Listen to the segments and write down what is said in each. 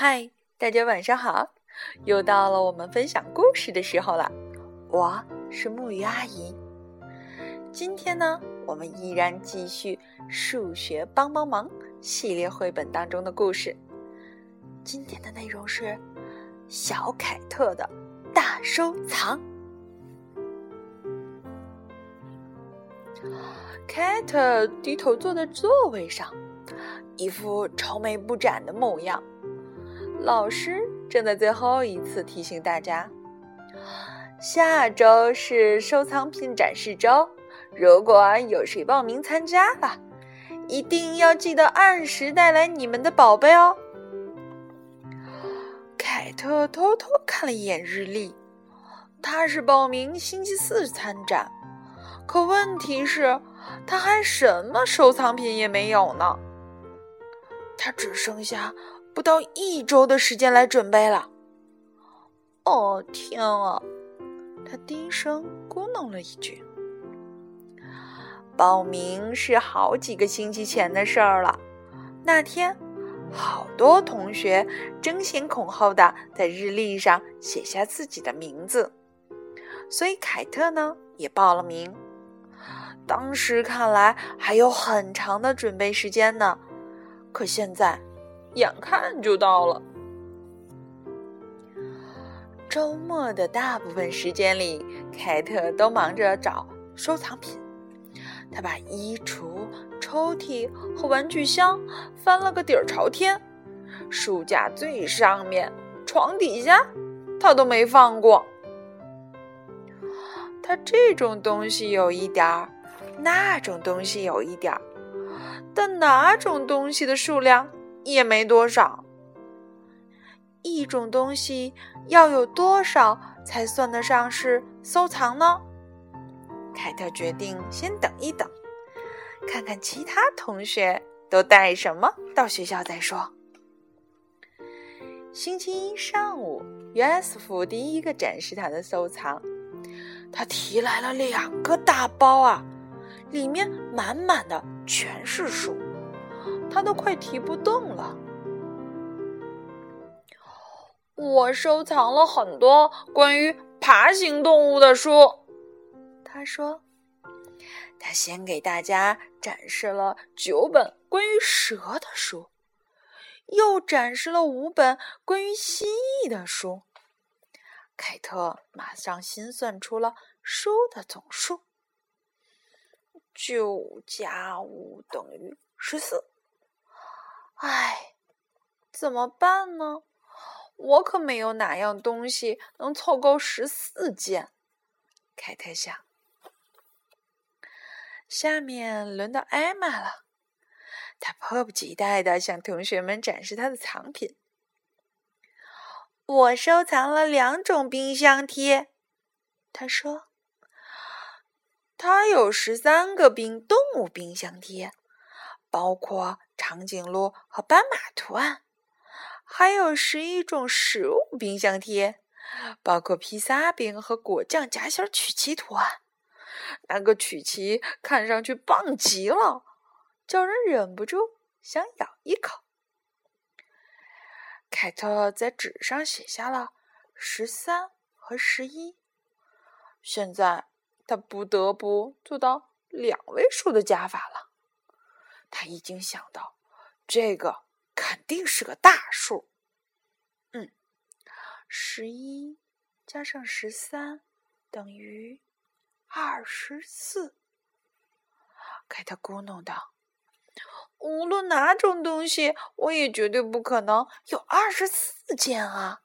嗨，大家晚上好！又到了我们分享故事的时候了。我是木鱼阿姨。今天呢，我们依然继续《数学帮帮忙》系列绘本当中的故事。今天的内容是小凯特的大收藏。凯特低头坐在座位上，一副愁眉不展的模样。老师正在最后一次提醒大家：下周是收藏品展示周，如果有谁报名参加了，一定要记得按时带来你们的宝贝哦。凯特偷偷看了一眼日历，他是报名星期四参展，可问题是，他还什么收藏品也没有呢。他只剩下。不到一周的时间来准备了。哦天啊！他低声咕哝了一句。报名是好几个星期前的事儿了。那天，好多同学争先恐后的在日历上写下自己的名字，所以凯特呢也报了名。当时看来还有很长的准备时间呢，可现在。眼看就到了，周末的大部分时间里，凯特都忙着找收藏品。他把衣橱、抽屉和玩具箱翻了个底儿朝天，书架最上面、床底下，他都没放过。他这种东西有一点儿，那种东西有一点儿，但哪种东西的数量？也没多少。一种东西要有多少才算得上是收藏呢？凯特决定先等一等，看看其他同学都带什么到学校再说。星期一上午，约瑟夫第一个展示他的收藏，他提来了两个大包啊，里面满满的全是书。他都快提不动了。我收藏了很多关于爬行动物的书，他说。他先给大家展示了九本关于蛇的书，又展示了五本关于蜥蜴的书。凯特马上心算出了书的总数：九加五等于十四。唉，怎么办呢？我可没有哪样东西能凑够十四件。凯特想。下面轮到艾玛了，她迫不及待的向同学们展示她的藏品。我收藏了两种冰箱贴，她说。她有十三个冰动物冰箱贴，包括。长颈鹿和斑马图案，还有十一种食物冰箱贴，包括披萨饼和果酱夹心曲奇图案。那个曲奇看上去棒极了，叫人忍不住想咬一口。凯特在纸上写下了十三和十一，现在他不得不做到两位数的加法了。他已经想到，这个肯定是个大数。嗯，十一加上十三等于二十四。凯特咕哝道：“无论哪种东西，我也绝对不可能有二十四件啊！”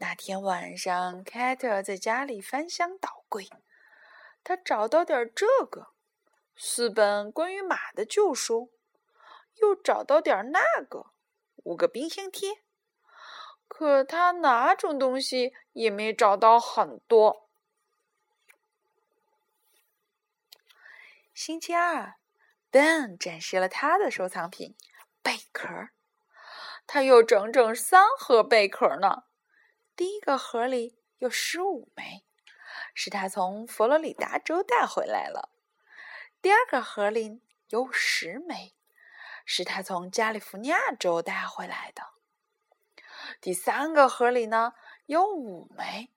那天晚上，凯特在家里翻箱倒柜，他找到点这个。四本关于马的旧书，又找到点那个，五个冰箱贴，可他哪种东西也没找到很多。星期二，Ben 展示了他的收藏品——贝壳。他有整整三盒贝壳呢。第一个盒里有十五枚，是他从佛罗里达州带回来了。第二个盒里有十枚，是他从加利福尼亚州带回来的。第三个盒里呢有五枚，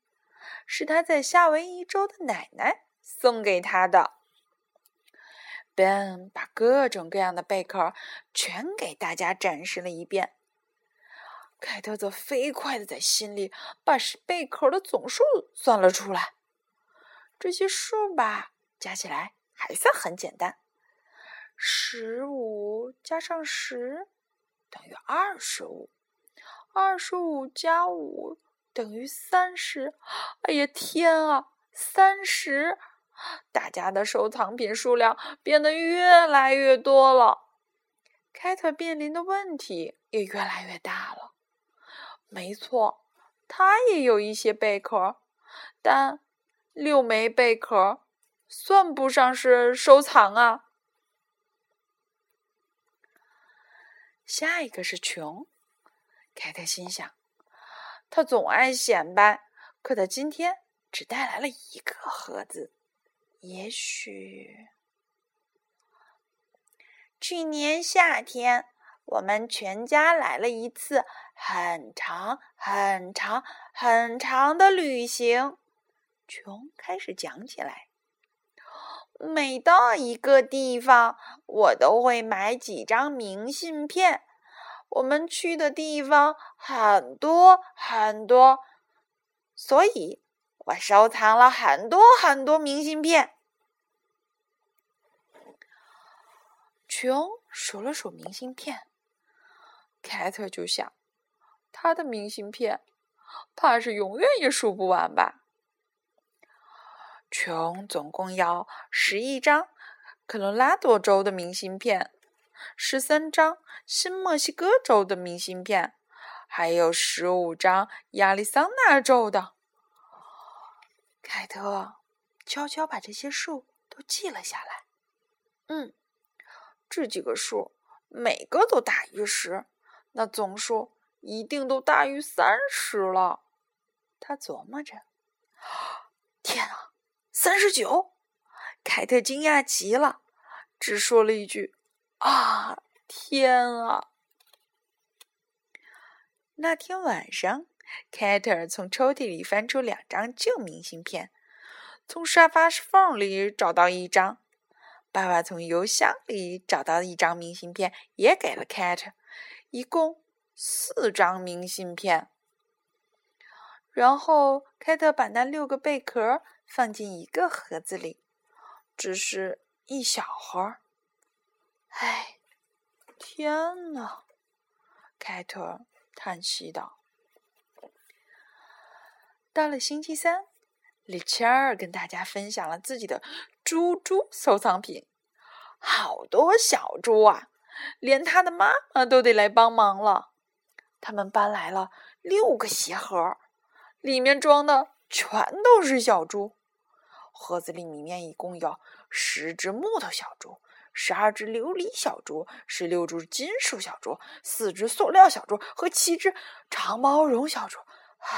是他在夏威夷州的奶奶送给他的。Ben 把各种各样的贝壳全给大家展示了一遍。凯特则飞快的在心里把贝壳的总数算了出来。这些数吧，加起来还算很简单。十五加上十等于二十五，二十五加五等于三十。哎呀，天啊，三十！大家的收藏品数量变得越来越多了，凯特面临的问题也越来越大了。没错，他也有一些贝壳，但六枚贝壳算不上是收藏啊。下一个是穷，凯特心想，他总爱显摆，可他今天只带来了一个盒子。也许，去年夏天我们全家来了一次很长、很长、很长的旅行。穷开始讲起来。每到一个地方，我都会买几张明信片。我们去的地方很多很多，所以。我收藏了很多很多明信片。琼数了数明信片，凯特就想，他的明信片怕是永远也数不完吧。琼总共要十一张科罗拉多州的明信片，十三张新墨西哥州的明信片，还有十五张亚利桑那州的。凯特悄悄把这些数都记了下来。嗯，这几个数每个都大于十，那总数一定都大于三十了。他琢磨着。天啊，三十九！凯特惊讶极了，只说了一句：“啊，天啊！”那天晚上。凯特从抽屉里翻出两张旧明信片，从沙发缝里找到一张。爸爸从邮箱里找到一张明信片，也给了凯特，一共四张明信片。然后凯特把那六个贝壳放进一个盒子里，只是一小盒。唉，天哪！凯特叹息道。到了星期三，里切尔跟大家分享了自己的猪猪收藏品，好多小猪啊，连他的妈妈都得来帮忙了。他们搬来了六个鞋盒，里面装的全都是小猪。盒子里里面一共有十只木头小猪，十二只琉璃小猪，十六只金属小猪，四只塑料小猪和七只长毛绒小猪。唉。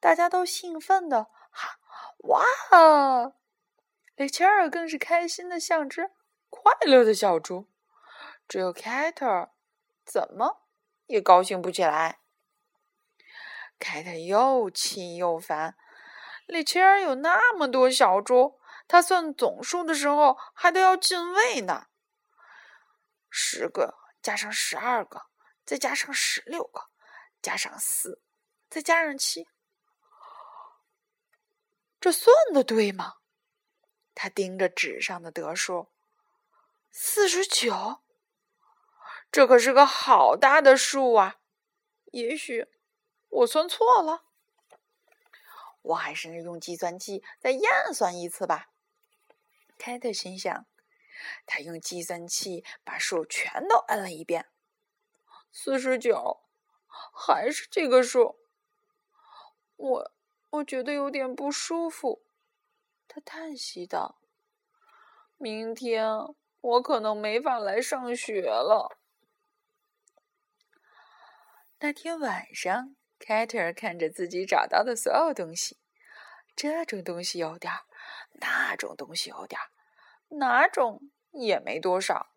大家都兴奋的喊：“哇！”雷切尔更是开心的像只快乐的小猪。只有凯特怎么也高兴不起来。凯特又气又烦。里切尔有那么多小猪，他算总数的时候还都要进位呢。十个加上十二个，再加上十六个，加上四，再加上七。这算的对吗？他盯着纸上的得数，四十九。这可是个好大的数啊！也许我算错了，我还是用计算器再验算一次吧。凯特心想，他用计算器把数全都摁了一遍，四十九，还是这个数。我。我觉得有点不舒服，他叹息道：“明天我可能没法来上学了。”那天晚上，凯特尔看着自己找到的所有东西，这种东西有点儿，那种东西有点儿，哪种也没多少。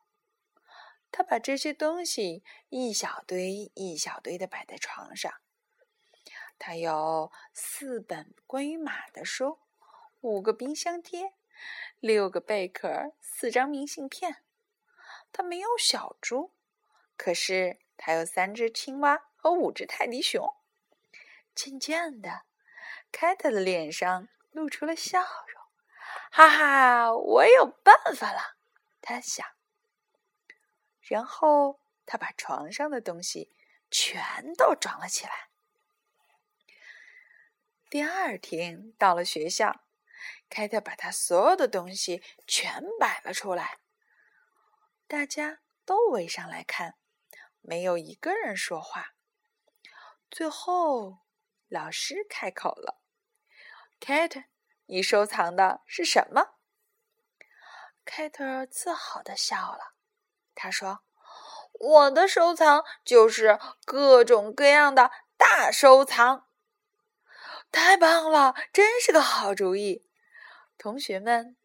他把这些东西一小堆一小堆的摆在床上。他有四本关于马的书，五个冰箱贴，六个贝壳，四张明信片。他没有小猪，可是他有三只青蛙和五只泰迪熊。渐渐的，凯特的脸上露出了笑容。哈哈，我有办法了，他想。然后他把床上的东西全都装了起来。第二天到了学校，凯特把他所有的东西全摆了出来。大家都围上来看，没有一个人说话。最后，老师开口了：“凯特，你收藏的是什么？”凯特自豪的笑了。他说：“我的收藏就是各种各样的大收藏。”太棒了，真是个好主意！同学们。